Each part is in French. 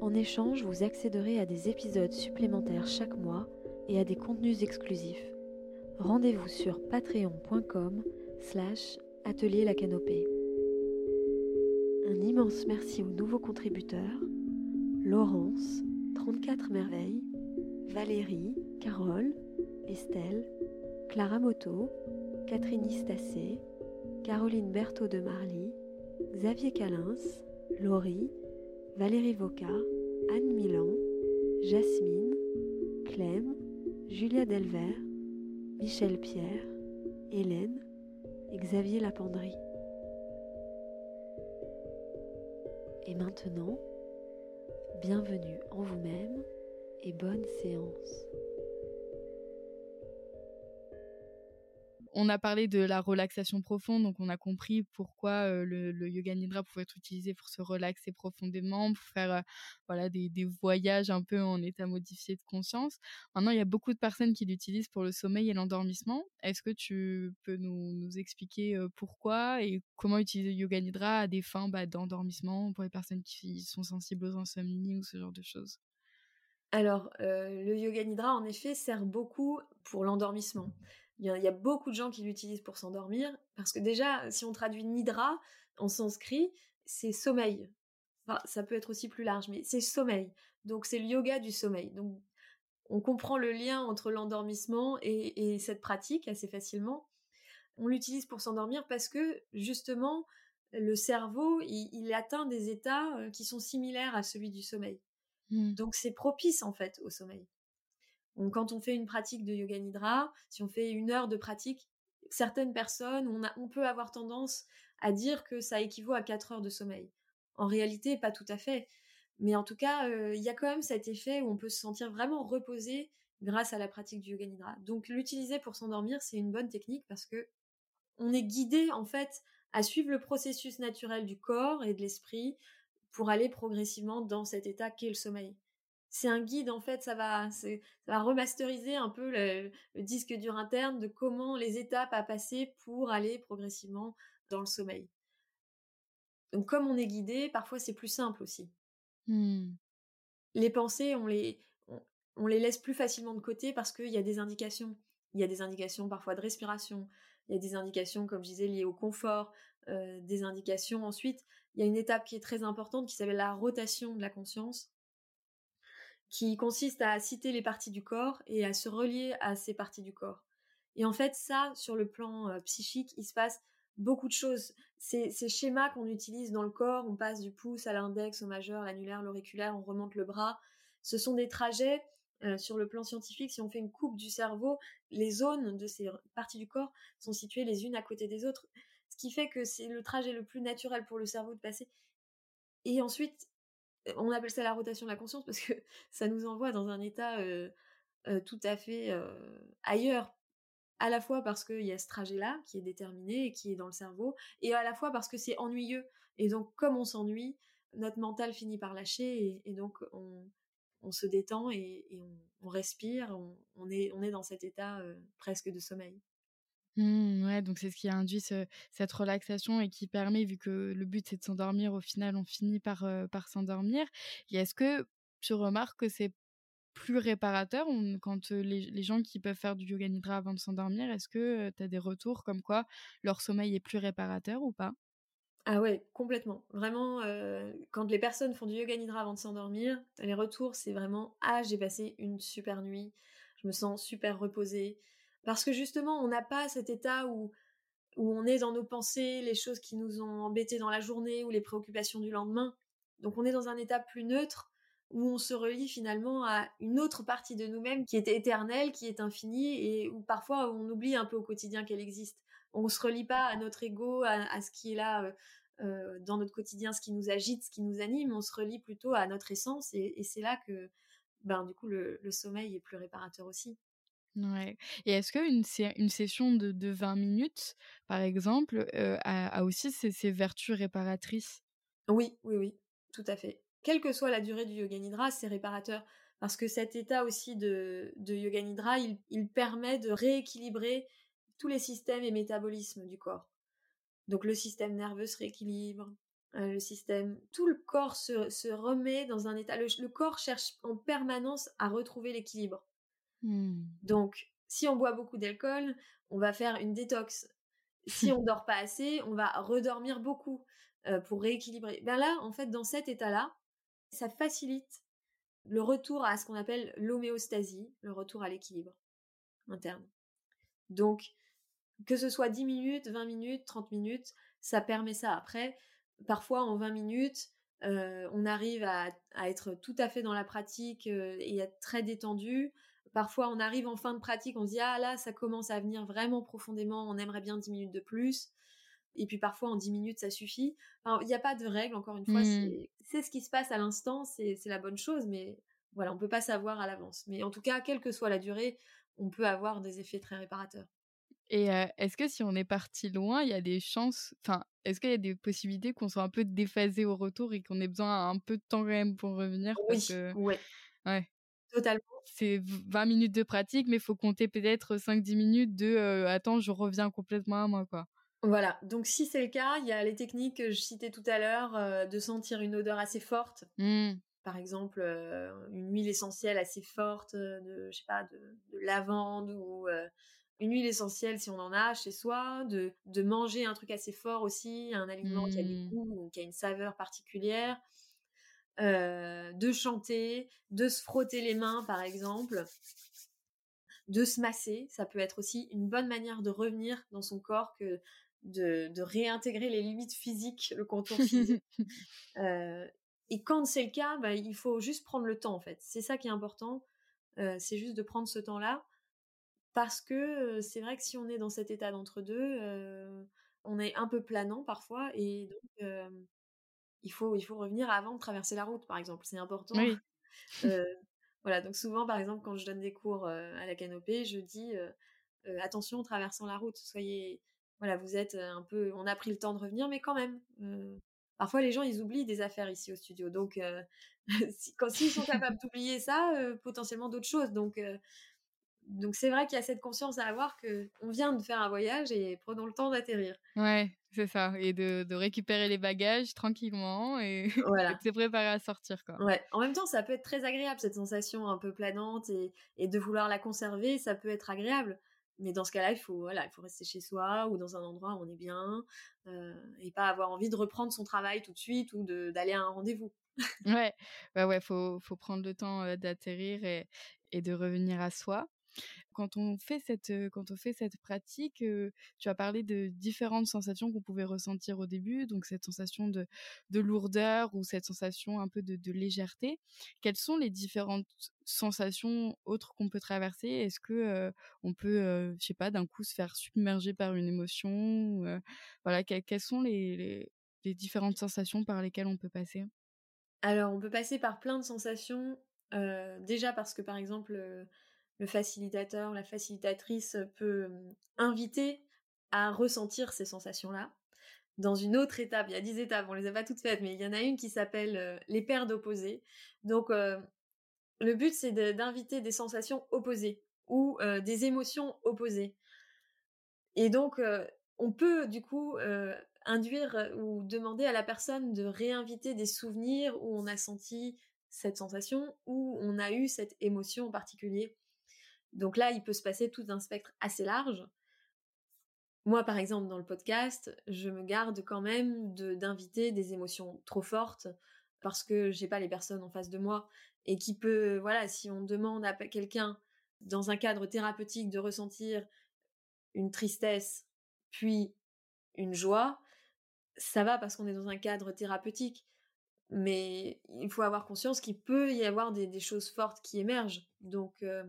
En échange, vous accéderez à des épisodes supplémentaires chaque mois et à des contenus exclusifs. Rendez-vous sur patreon.com slash atelier la canopée. Un immense merci aux nouveaux contributeurs Laurence, 34 merveilles, Valérie, Carole, Estelle, Clara Moto, Catherine Istacé, Caroline Berthaud de Marly, Xavier Calins, Laurie, Valérie Voca, Anne Milan, Jasmine, Clem, Julia Delver, Michel Pierre, Hélène et Xavier Lapendry. Et maintenant, bienvenue en vous-même et bonne séance. On a parlé de la relaxation profonde, donc on a compris pourquoi euh, le, yoga nidra pouvait être utilisé pour se relaxer profondément, pour faire euh, voilà des, voyages un peu en état modifié de conscience. Maintenant, il y a beaucoup de personnes qui l'utilisent pour le sommeil et l'endormissement. Est-ce que tu peux nous, expliquer euh, pourquoi et comment utiliser le yoga nidra à des fins bah, d'endormissement pour les personnes qui sont sensibles aux insomnies ou ce genre de choses? Alors, le yoga nidra, en effet, sert beaucoup pour l'endormissement. Il y, a, beaucoup de gens qui l'utilisent pour s'endormir, parce que déjà, si on traduit nidra en sanskrit, c'est sommeil. Enfin, ça peut être aussi plus large, mais c'est sommeil. Donc c'est le yoga du sommeil. Donc on comprend le lien entre l'endormissement et, cette pratique assez facilement. On l'utilise pour s'endormir parce que justement le cerveau il, atteint des états euh, qui sont similaires à celui du sommeil. Hmm. Donc c'est propice en fait au sommeil. Quand on fait une pratique de yoga nidra, si on fait une heure de pratique, certaines personnes, on, peut avoir tendance à dire que ça équivaut à quatre heures de sommeil. En réalité, pas tout à fait. Mais en tout cas, euh, il y a quand même cet effet où on peut se sentir vraiment reposé grâce à la pratique du yoga nidra. Donc l'utiliser pour s'endormir, c'est une bonne technique parce que on est guidé en fait à suivre le processus naturel du corps et de l'esprit pour aller progressivement dans cet état qu'est le sommeil c'est un guide en fait, ça va, ça va remasteriser un peu le, disque dur interne de comment les étapes à passer pour aller progressivement dans le sommeil. Donc comme on est guidé, parfois c'est plus simple aussi. Mmh. Les pensées, on les, on, les laisse plus facilement de côté parce qu'il y a des indications. Il y a des indications parfois de respiration, il y a des indications, comme je disais, liées au confort, euh, des indications ensuite. Il y a une étape qui est très importante qui s'appelle la rotation de la conscience qui consiste à citer les parties du corps et à se relier à ces parties du corps. Et en fait, ça, sur le plan psychique, il se passe beaucoup de choses. Ces, ces schémas qu'on utilise dans le corps, on passe du pouce à l'index, au majeur, l'annulaire, l'auriculaire, on remonte le bras. Ce sont des trajets sur le plan scientifique. Si on fait une coupe du cerveau, les zones de ces parties du corps sont situées les unes à côté des autres, ce qui fait que c'est le trajet le plus naturel pour le cerveau de passer. Et ensuite, on appelle ça la rotation de la conscience parce que ça nous envoie dans un état euh, euh, tout à fait euh, ailleurs, à la fois parce qu'il y a ce trajet-là qui est déterminé et qui est dans le cerveau, et à la fois parce que c'est ennuyeux. Et donc, comme on s'ennuie, notre mental finit par lâcher et, donc on, se détend et, on, respire, on, est, on est dans cet état presque de sommeil. Mmh, ouais, donc c'est ce qui induit cette relaxation et qui permet, vu que le but c'est de s'endormir, au final on finit par, s'endormir. Et est-ce que tu remarques que c'est plus réparateur quand les, gens qui peuvent faire du yoga nidra avant de s'endormir, est-ce que euh, tu as des retours comme quoi leur sommeil est plus réparateur ou pas? Ah ouais, complètement. Vraiment, quand les personnes font du yoga nidra avant de s'endormir, les retours, c'est vraiment ah j'ai passé une super nuit, je me sens super reposée, parce que justement, on n'a pas cet état où, où on est dans nos pensées, les choses qui nous ont embêtés dans la journée ou les préoccupations du lendemain. Donc on est dans un état plus neutre où on se relie finalement à une autre partie de nous-mêmes qui est éternelle, qui est infinie et où parfois on oublie un peu au quotidien qu'elle existe. On se relie pas à notre ego, à, ce qui est là euh, dans notre quotidien ce qui nous agite, ce qui nous anime, on se relie plutôt à notre essence et, c'est là que ben, du coup le, sommeil est plus réparateur aussi. Ouais. Et est-ce qu'une une session de, de 20 minutes, par exemple, a, aussi ses, vertus réparatrices? Oui, oui, oui, tout à fait. Quelle que soit la durée du yoga nidra, c'est réparateur. Parce que cet état aussi de, de yoga nidra, il, permet de rééquilibrer tous les systèmes et métabolismes du corps. Donc le système nerveux se rééquilibre, euh, le système, tout le corps se, remet dans un état. Le, corps cherche en permanence à retrouver l'équilibre. Hmm. Donc, si on boit beaucoup d'alcool, on va faire une détox. Si on dort pas assez, on va redormir beaucoup euh, pour rééquilibrer. Ben là, en fait, dans cet état-là, ça facilite le retour à ce qu'on appelle l'homéostasie, le retour à l'équilibre interne. Donc, que ce soit 10 minutes, 20 minutes, 30 minutes, ça permet ça. Après, parfois en 20 minutes, euh, on arrive à, être tout à fait dans la pratique euh, et être très détendu. Parfois, on arrive en fin de pratique, on se dit ah là, ça commence à venir vraiment profondément, on aimerait bien 10 minutes de plus. Et puis parfois, en 10 minutes, ça suffit. Il n'y a pas de règle, encore une fois, mmh. c'est ce qui se passe à l'instant, c'est la bonne chose, mais voilà, on ne peut pas savoir à l'avance. Mais en tout cas, quelle que soit la durée, on peut avoir des effets très réparateurs. Et est-ce que si on est parti loin, il y a des chances, enfin, est-ce qu'il y a des possibilités qu'on soit un peu déphasé au retour et qu'on ait besoin un peu de temps quand même pour revenir? Oui, que... ouais. Ouais. Totalement. C'est 20 minutes de pratique, mais il faut compter peut-être 5-10 minutes de attends, je reviens complètement à moi, quoi. Voilà, donc si c'est le cas, il y a les techniques que je citais tout à l'heure, de sentir une odeur assez forte. Mmh. Par exemple, une huile essentielle assez forte de, je sais pas, de, de lavande ou une huile essentielle si on en a chez soi, de, de manger un truc assez fort aussi, un aliment qui a du mmh. goût ou qui a une saveur particulière, euh, de chanter, de se frotter les mains par exemple, de se masser, ça peut être aussi une bonne manière de revenir dans son corps que de, de réintégrer les limites physiques, le contour physique. euh, et quand c'est le cas, bah, il faut juste prendre le temps en fait. C'est ça qui est important, euh, c'est juste de prendre ce temps-là parce que c'est vrai que si on est dans cet état d'entre-deux, on est un peu planant parfois et donc il faut il faut revenir avant de traverser la route par exemple, c'est important. voilà, donc souvent par exemple quand je donne des cours à la canopée, je dis attention en traversant la route, soyez voilà, vous êtes un peu on a pris le temps de revenir mais quand même parfois les gens ils oublient des affaires ici au studio. Donc si, quand s'ils sont capables d'oublier ça, potentiellement d'autres choses. Donc donc c'est vrai qu'il y a cette conscience à avoir que on vient de faire un voyage et prenons le temps d'atterrir. Ouais, c'est ça, et de, récupérer les bagages tranquillement et, voilà. de se préparer à sortir quoi. Ouais. En même temps, ça peut être très agréable cette sensation un peu planante et, de vouloir la conserver, ça peut être agréable. Mais dans ce cas-là, il faut voilà, il faut rester chez soi ou dans un endroit où on est bien euh, et pas avoir envie de reprendre son travail tout de suite ou d'aller à un rendez-vous. ouais, ouais, ouais, faut faut prendre le temps d'atterrir et, et de revenir à soi. Quand on fait cette, quand on fait cette pratique, tu as parlé de différentes sensations qu'on pouvait ressentir au début, donc cette sensation de, de lourdeur ou cette sensation un peu de, de légèreté. Quelles sont les différentes sensations autres qu'on peut traverser? Est-ce que on peut, je sais pas, d'un coup se faire submerger par une émotion Voilà, quelles sont les, les, différentes sensations par lesquelles on peut passer? Alors, on peut passer par plein de sensations. Euh, déjà parce que, par exemple, le facilitateur, la facilitatrice peut inviter à ressentir ces sensations-là. Dans une autre étape, il y a dix étapes, on les a pas toutes faites, mais il y en a une qui s'appelle les paires d'opposés. Donc, le but, c'est d'inviter des sensations opposées ou des émotions opposées. Et donc, on peut du coup induire ou demander à la personne de réinviter des souvenirs où on a senti cette sensation, où on a eu cette émotion en particulier. Donc là, il peut se passer tout un spectre assez large. Moi, par exemple, dans le podcast, je me garde quand même d'inviter des émotions trop fortes parce que j'ai pas les personnes en face de moi et qui peut, voilà, si on demande à quelqu'un dans un cadre thérapeutique de ressentir une tristesse puis une joie, ça va parce qu'on est dans un cadre thérapeutique. Mais il faut avoir conscience qu'il peut y avoir des, choses fortes qui émergent. Donc, euh,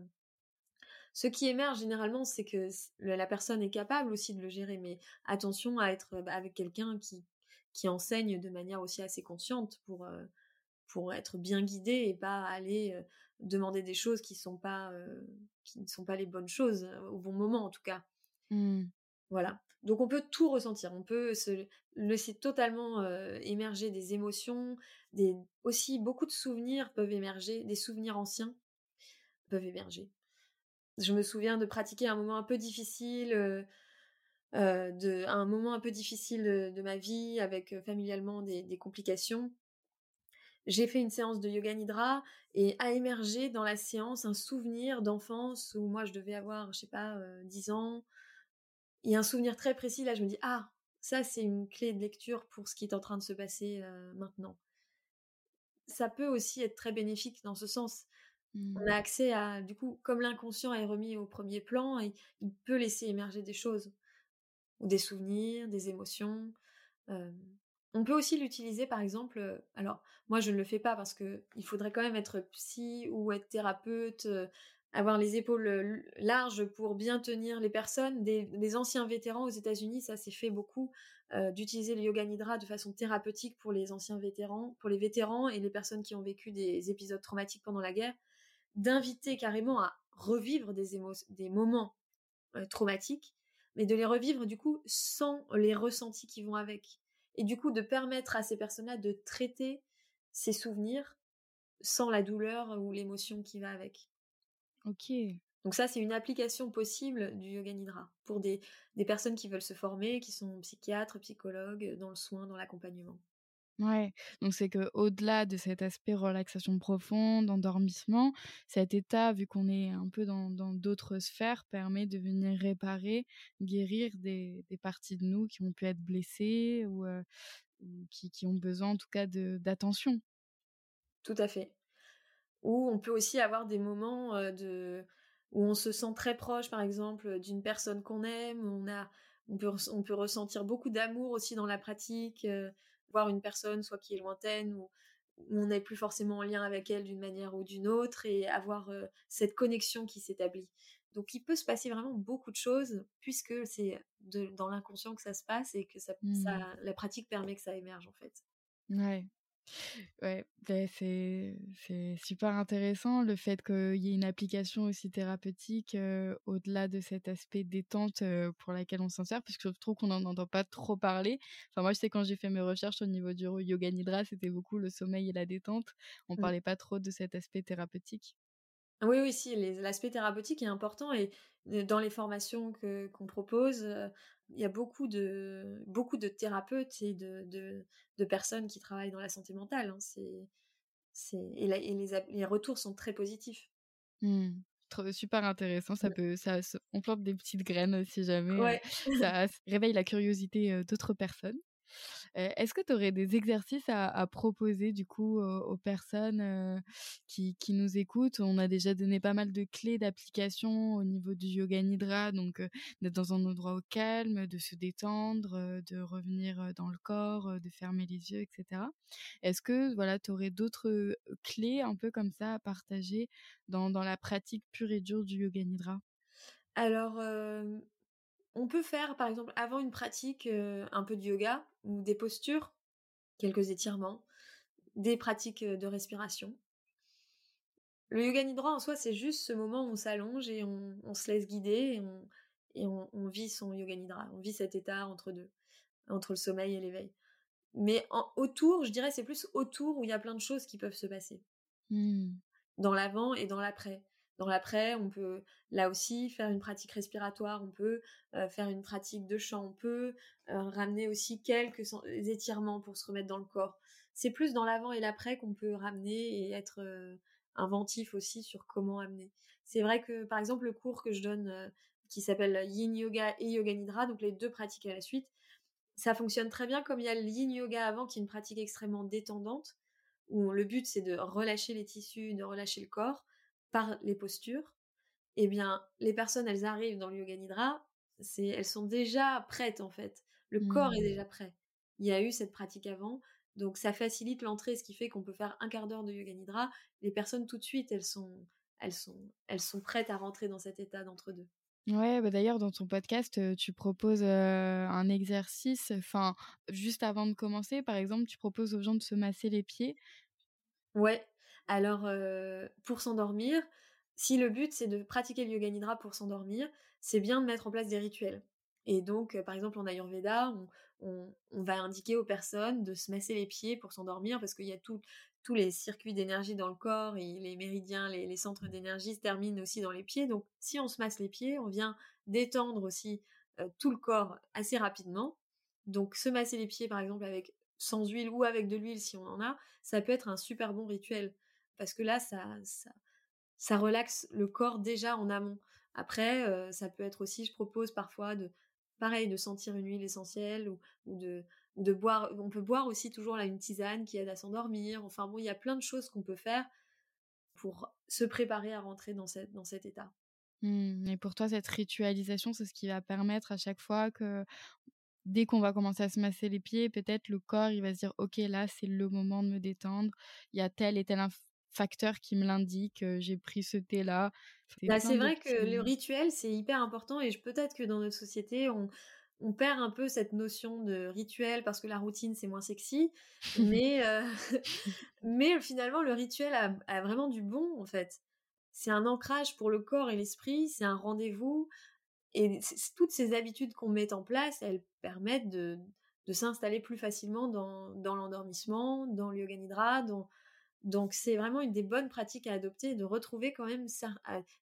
ce qui émerge généralement, c'est que la personne est capable aussi de le gérer, mais attention à être bah, avec quelqu'un qui, qui enseignent de manière aussi assez consciente pour, pour être bien guidé et pas aller demander des choses qui sont pas qui ne sont pas les bonnes choses au bon moment en tout cas. Mmh. Voilà. Donc on peut tout ressentir, on peut se laisser totalement émerger des émotions, des aussi beaucoup de souvenirs peuvent émerger, des souvenirs anciens peuvent émerger. Je me souviens de pratiquer un moment un peu difficile, de un moment un peu difficile de, ma vie avec familialement des, complications j'ai fait une séance de yoga nidra et a émergé dans la séance un souvenir d'enfance où moi je devais avoir, je sais pas, 10 ans. Et un souvenir très précis, là je me dis, ah, ça c'est une clé de lecture pour ce qui est en train de se passer maintenant. Ça peut aussi être très bénéfique dans ce sens. On a mmh. accès à, du coup, comme l'inconscient est remis au premier plan, et il peut laisser émerger des choses, ou des souvenirs, des émotions. On peut aussi l'utiliser par exemple, alors moi je ne le fais pas parce que il faudrait quand même être psy ou être thérapeute, avoir les épaules larges pour bien tenir les personnes. Des, anciens vétérans aux États-Unis, ça s'est fait beaucoup d'utiliser le yoga nidra de façon thérapeutique pour les anciens vétérans, pour les vétérans et les personnes qui ont vécu des épisodes traumatiques pendant la guerre, d'inviter carrément à revivre des, des moments traumatiques, mais de les revivre du coup sans les ressentis qui vont avec et du coup de permettre à ces personnes-là de traiter ces souvenirs sans la douleur ou l'émotion qui va avec. Ok. Donc ça, c'est une application possible du yoga nidra pour des, des personnes qui veulent se former, qui sont psychiatres, psychologues, dans le soin, dans l'accompagnement. Ouais, donc c'est que au-delà de cet aspect relaxation profonde, endormissement, cet état, vu qu'on est un peu dans d'autres sphères, permet de venir réparer, guérir des, parties de nous qui ont pu être blessées ou, qui, qui, ont besoin en tout cas d'attention. Tout à fait. Ou on peut aussi avoir des moments de où on se sent très proche, par exemple, d'une personne qu'on aime. On a, on peut ressentir beaucoup d'amour aussi dans la pratique voir une personne soit qui est lointaine ou on n'est plus forcément en lien avec elle d'une manière ou d'une autre et avoir cette connexion qui s'établit. Donc il peut se passer vraiment beaucoup de choses puisque c'est dans l'inconscient que ça se passe et que ça, mmh. la pratique permet que ça émerge en fait. Ouais. Ouais, c'est c'est super intéressant le fait qu'il y ait une application aussi thérapeutique au-delà de cet aspect détente pour laquelle on s'en sert, puisque je trouve qu'on n'en entend pas trop parler. Enfin, moi, je sais quand j'ai fait mes recherches au niveau du yoga nidra, c'était beaucoup le sommeil et la détente. On mmh. parlait pas trop de cet aspect thérapeutique. Oui, oui, si, l'aspect thérapeutique est important et dans les formations que qu'on propose, il y a beaucoup de beaucoup de thérapeutes et de de, de personnes qui travaillent dans la santé mentale. Hein. c'est c'est et, et les, les retours sont très positifs. Mmh. Super intéressant, ça peut, ça, on plante des petites graines si jamais ça réveille la curiosité d'autres personnes. Est-ce que tu aurais des exercices à, proposer du coup aux, personnes qui, qui, nous écoutent? On a déjà donné pas mal de clés d'application au niveau du yoga nidra, donc d'être dans un endroit au calme, de se détendre, de revenir dans le corps, de fermer les yeux, etc. Est-ce que voilà, tu aurais d'autres clés un peu comme ça à partager dans, dans la pratique pure et dure du yoga nidra? Alors, on peut faire, par exemple, avant une pratique, un peu de yoga ou des postures, quelques étirements, des pratiques de respiration. Le yoga nidra en soi, c'est juste ce moment où on s'allonge et on, se laisse guider et, on, vit son yoga nidra. On vit cet état entre deux, entre le sommeil et l'éveil. Mais autour, je dirais, c'est plus autour où il y a plein de choses qui peuvent se passer. Mmh. Dans l'avant et dans l'après. Dans l'après, on peut là aussi faire une pratique respiratoire, on peut faire une pratique de chant, on peut ramener aussi quelques étirements pour se remettre dans le corps. C'est plus dans l'avant et l'après qu'on peut ramener et être inventif aussi sur comment amener. C'est vrai que par exemple le cours que je donne qui s'appelle Yin Yoga et Yoga Nidra, donc les deux pratiques à la suite, ça fonctionne très bien comme il y a le Yin Yoga avant qui est une pratique extrêmement détendante où le but c'est de relâcher les tissus, de relâcher le corps par les postures, eh bien, les personnes, elles arrivent dans le yoga nidra, c'est, elles sont déjà prêtes en fait. Le corps est déjà mmh. prêt. Il y a eu cette pratique avant, donc ça facilite l'entrée, ce qui fait qu'on peut faire un quart d'heure de yoga nidra. Les personnes tout de suite, elles sont, elles sont, elles sont prêtes à rentrer dans cet état d'entre deux. Ouais, bah d'ailleurs, dans ton podcast, tu proposes un exercice. Enfin, juste avant de commencer, par exemple, tu proposes aux gens de se masser les pieds. Ouais. Alors, pour s'endormir, si le but c'est de pratiquer le yoga nidra pour s'endormir, c'est bien de mettre en place des rituels. Et donc, par exemple, en Ayurveda, on, va indiquer aux personnes de se masser les pieds pour s'endormir parce qu'il y a tous les circuits d'énergie dans le corps et les méridiens, les, centres d'énergie se terminent aussi dans les pieds. Donc, si on se masse les pieds, on vient détendre aussi tout le corps assez rapidement. Donc, se masser les pieds, par exemple, avec sans huile ou avec de l'huile si on en a, ça peut être un super bon rituel parce que là, ça, ça, relaxe le corps déjà en amont. Après, ça peut être aussi, je propose parfois de pareil, de sentir une huile essentielle ou, de, de boire. On peut boire aussi toujours là une tisane qui aide à s'endormir. Enfin bon, il y a plein de choses qu'on peut faire pour se préparer à rentrer dans, cette, dans cet état. Mmh, et pour toi, cette ritualisation, c'est ce qui va permettre à chaque fois que dès qu'on va commencer à se masser les pieds, peut-être le corps, il va se dire, OK, là, c'est le moment de me détendre. Il y a tel et tel facteur qui me l'indique, j'ai pris ce thé-là. Bah, c'est vrai que le rituel, c'est hyper important et peut-être que dans notre société, on, on, perd un peu cette notion de rituel parce que la routine, c'est moins sexy. mais, mais finalement, le rituel a, a, vraiment du bon, en fait. C'est un ancrage pour le corps et l'esprit, c'est un rendez-vous. Et toutes ces habitudes qu'on met en place, elles permettent de, de s'installer plus facilement dans, dans l'endormissement, dans le yoga nidra, dans, donc c'est vraiment une des bonnes pratiques à adopter, de retrouver quand même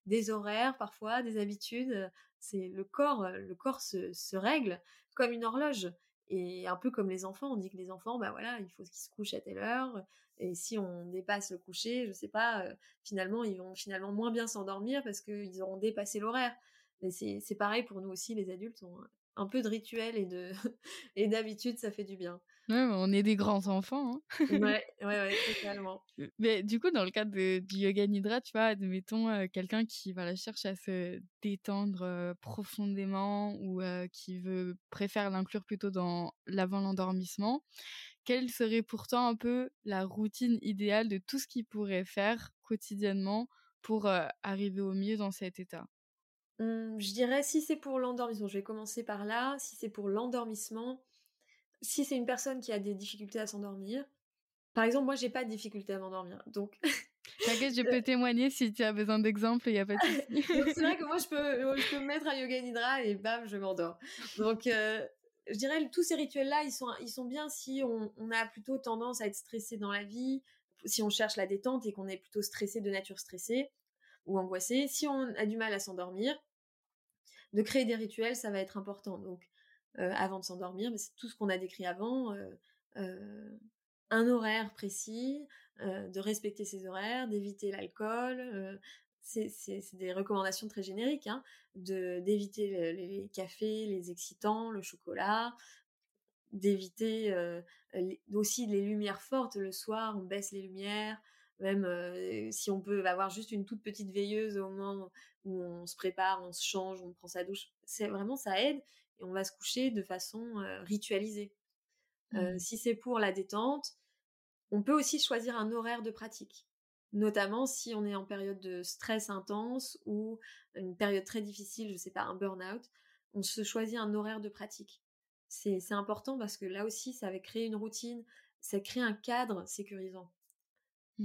des horaires parfois, des habitudes. C'est le corps, le corps se, règle comme une horloge. Et un peu comme les enfants, on dit que les enfants, bah voilà, il faut qu'ils se couchent à telle heure. Et si on dépasse le coucher, je sais pas, finalement ils vont finalement moins bien s'endormir parce qu'ils auront dépassé l'horaire. Mais c'est pareil pour nous aussi, les adultes, un peu de rituel et de et d'habitude, ça fait du bien. On est des grands enfants. Hein. ouais, ouais, ouais, totalement. Mais du coup, dans le cadre du yoga nidra, tu vois, admettons euh, quelqu'un qui voilà, cherche à se détendre euh, profondément ou euh, qui veut préfère l'inclure plutôt dans l'avant l'endormissement. Quelle serait pourtant un peu la routine idéale de tout ce qu'il pourrait faire quotidiennement pour arriver au mieux dans cet état? Mmh, Je dirais si c'est pour l'endormissement, je vais commencer par là. Si c'est pour l'endormissement, si c'est une personne qui a des difficultés à s'endormir, par exemple, moi, j'ai pas de difficulté à m'endormir, donc. T'inquiète, je peux témoigner si tu as besoin d'exemples, il n'y a pas de souci. c'est vrai que moi, je peux, je peux me mettre un yoga nidra et bam, je m'endors. Donc, euh, je dirais, tous ces rituels-là, ils sont, ils sont bien si on, on, a plutôt tendance à être stressé dans la vie, si on cherche la détente et qu'on est plutôt stressé de nature stressée ou angoissé. Si on a du mal à s'endormir, de créer des rituels, ça va être important. Donc, avant de s'endormir, mais c'est tout ce qu'on a décrit avant. Euh, euh, un horaire précis, de respecter ses horaires, d'éviter l'alcool. c'est des recommandations très génériques, hein, d'éviter les, cafés, les excitants, le chocolat, d'éviter aussi les lumières fortes le soir, on baisse les lumières, même si on peut avoir juste une toute petite veilleuse au moment où on se prépare, on se change, on prend sa douche, c'est vraiment ça aide et on va se coucher de façon ritualisée. Mmh. si c'est pour la détente, on peut aussi choisir un horaire de pratique, notamment si on est en période de stress intense ou une période très difficile, je sais pas, un burn-out, on se choisit un horaire de pratique. C'est important parce que là aussi, ça va créer une routine, ça crée un cadre sécurisant.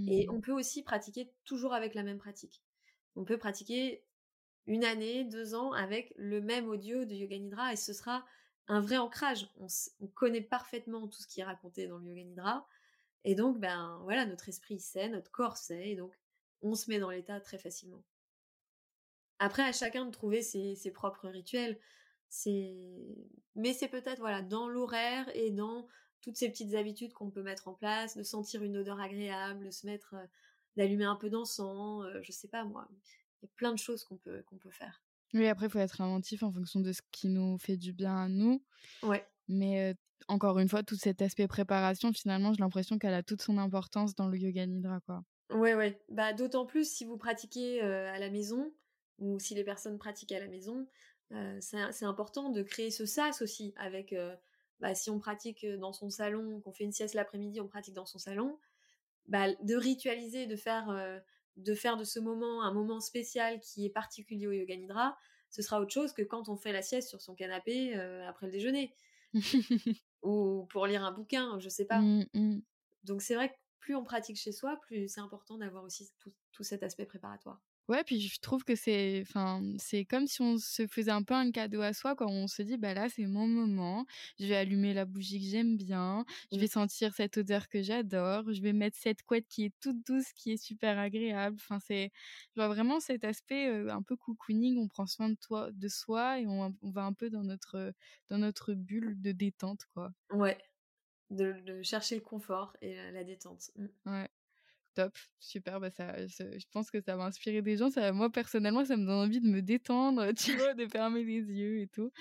Et mmh. on peut aussi pratiquer toujours avec la même pratique. On peut pratiquer une année, deux ans avec le même audio de Yoga Nidra et ce sera un vrai ancrage. On, connaît parfaitement tout ce qui est raconté dans le Yoga Nidra et donc ben voilà notre esprit sait, notre corps sait et donc on se met dans l'état très facilement. Après à chacun de trouver ses, propres rituels. Mais c'est peut-être voilà dans l'horaire et dans toutes ces petites habitudes qu'on peut mettre en place, de sentir une odeur agréable, de se mettre euh, d'allumer un peu d'encens, euh, je sais pas moi y a plein de choses qu'on peut, qu'on peut faire. Oui, après, il faut être inventif en fonction de ce qui nous fait du bien à nous. Ouais. Mais encore une fois, tout cet aspect préparation, finalement, j'ai l'impression qu'elle a toute son importance dans le yoga nidra, quoi. Ouais, ouais. Bah, d'autant plus si vous pratiquez à la maison ou si les personnes pratiquent à la maison, c'est important de créer ce sas aussi avec. Bah, si on pratique dans son salon, qu'on fait une sieste l'après-midi, on pratique dans son salon, bah, de ritualiser, de faire de faire de ce moment un moment spécial qui est particulier au yoga nidra, ce sera autre chose que quand on fait la sieste sur son canapé après le déjeuner. ou pour lire un bouquin, je sais pas. Mmh, mmh. Donc c'est vrai que plus on pratique chez soi, plus c'est important d'avoir aussi tout cet aspect préparatoire. Ouais, puis je trouve que c'est, enfin, c'est comme si on se faisait un peu un cadeau à soi quand on se dit, bah là, c'est mon moment. Je vais allumer la bougie que j'aime bien. Je vais mmh. sentir cette odeur que j'adore. Je vais mettre cette couette qui est toute douce, qui est super agréable. Enfin, c'est, je vois vraiment cet aspect un peu cocooning. On prend soin de toi, de soi et on, on, va un peu dans notre, dans notre bulle de détente, quoi. Ouais. De, chercher le confort et la, détente. Mmh. Ouais top, super. Bah ça, je pense que ça va inspirer des gens. Ça, moi personnellement, ça me donne envie de me détendre, tu vois, de fermer les yeux et tout.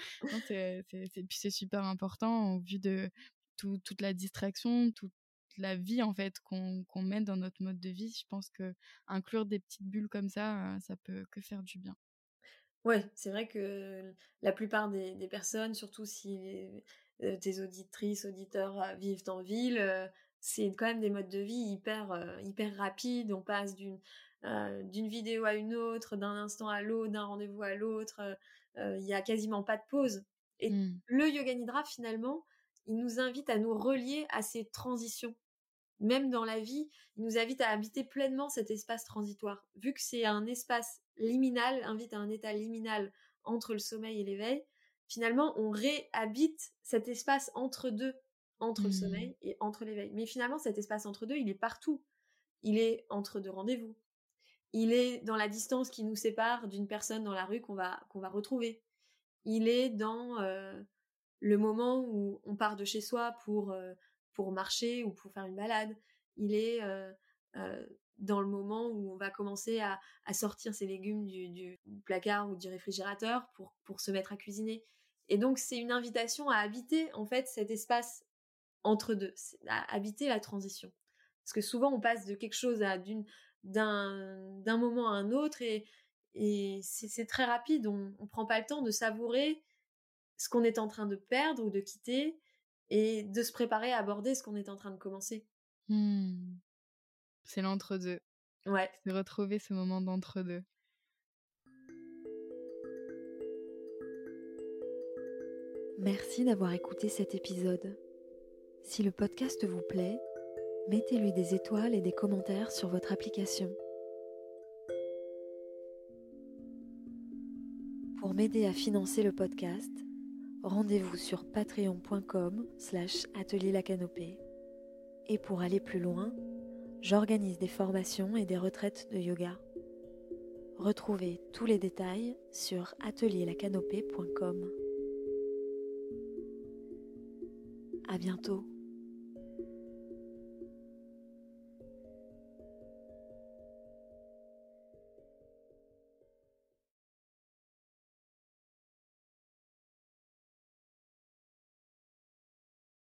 C'est, puis c'est super important au vu de toute la distraction, toute la vie en fait qu'on qu'on mène dans notre mode de vie. Je pense que inclure des petites bulles comme ça, ça peut que faire du bien. Ouais, c'est vrai que la plupart des, personnes, surtout si euh, tes auditrices, auditeurs euh, vivent en ville, euh, c'est quand même des modes de vie hyper euh, hyper rapides. On passe d'une euh, d'une vidéo à une autre, d'un instant à l'autre, d'un rendez-vous à l'autre. Euh, il y a quasiment pas de pause. Et mmh. le yoga nidra finalement, il nous invite à nous relier à ces transitions. Même dans la vie, il nous invite à habiter pleinement cet espace transitoire. Vu que c'est un espace liminal, invite à un état liminal entre le sommeil et l'éveil, finalement, on réhabite cet espace entre deux entre le mmh. sommeil et entre l'éveil. Mais finalement, cet espace entre deux, il est partout. Il est entre deux rendez-vous. Il est dans la distance qui nous sépare d'une personne dans la rue qu'on va, qu'on va retrouver. Il est dans euh, le moment où on part de chez soi pour, euh, pour marcher ou pour faire une balade. Il est euh, dans le moment où on va commencer à, sortir ses légumes du, du, placard ou du réfrigérateur pour, pour se mettre à cuisiner. Et donc, c'est une invitation à habiter, en fait, cet espace entre deux, à habiter la transition. Parce que souvent on passe de quelque chose à d'une d'un moment à un autre et, et c'est très rapide, on ne prend pas le temps de savourer ce qu'on est en train de perdre ou de quitter et de se préparer à aborder ce qu'on est en train de commencer. Mmh. C'est l'entre-deux. Ouais. C'est retrouver ce moment d'entre-deux. Merci d'avoir écouté cet épisode. Si le podcast vous plaît, mettez-lui des étoiles et des commentaires sur votre application. Pour m'aider à financer le podcast, rendez-vous sur patreon.com slash atelier la canopée. Et pour aller plus loin, j'organise des formations et des retraites de yoga. Retrouvez tous les détails sur atelierlacanopée.com. À bientôt.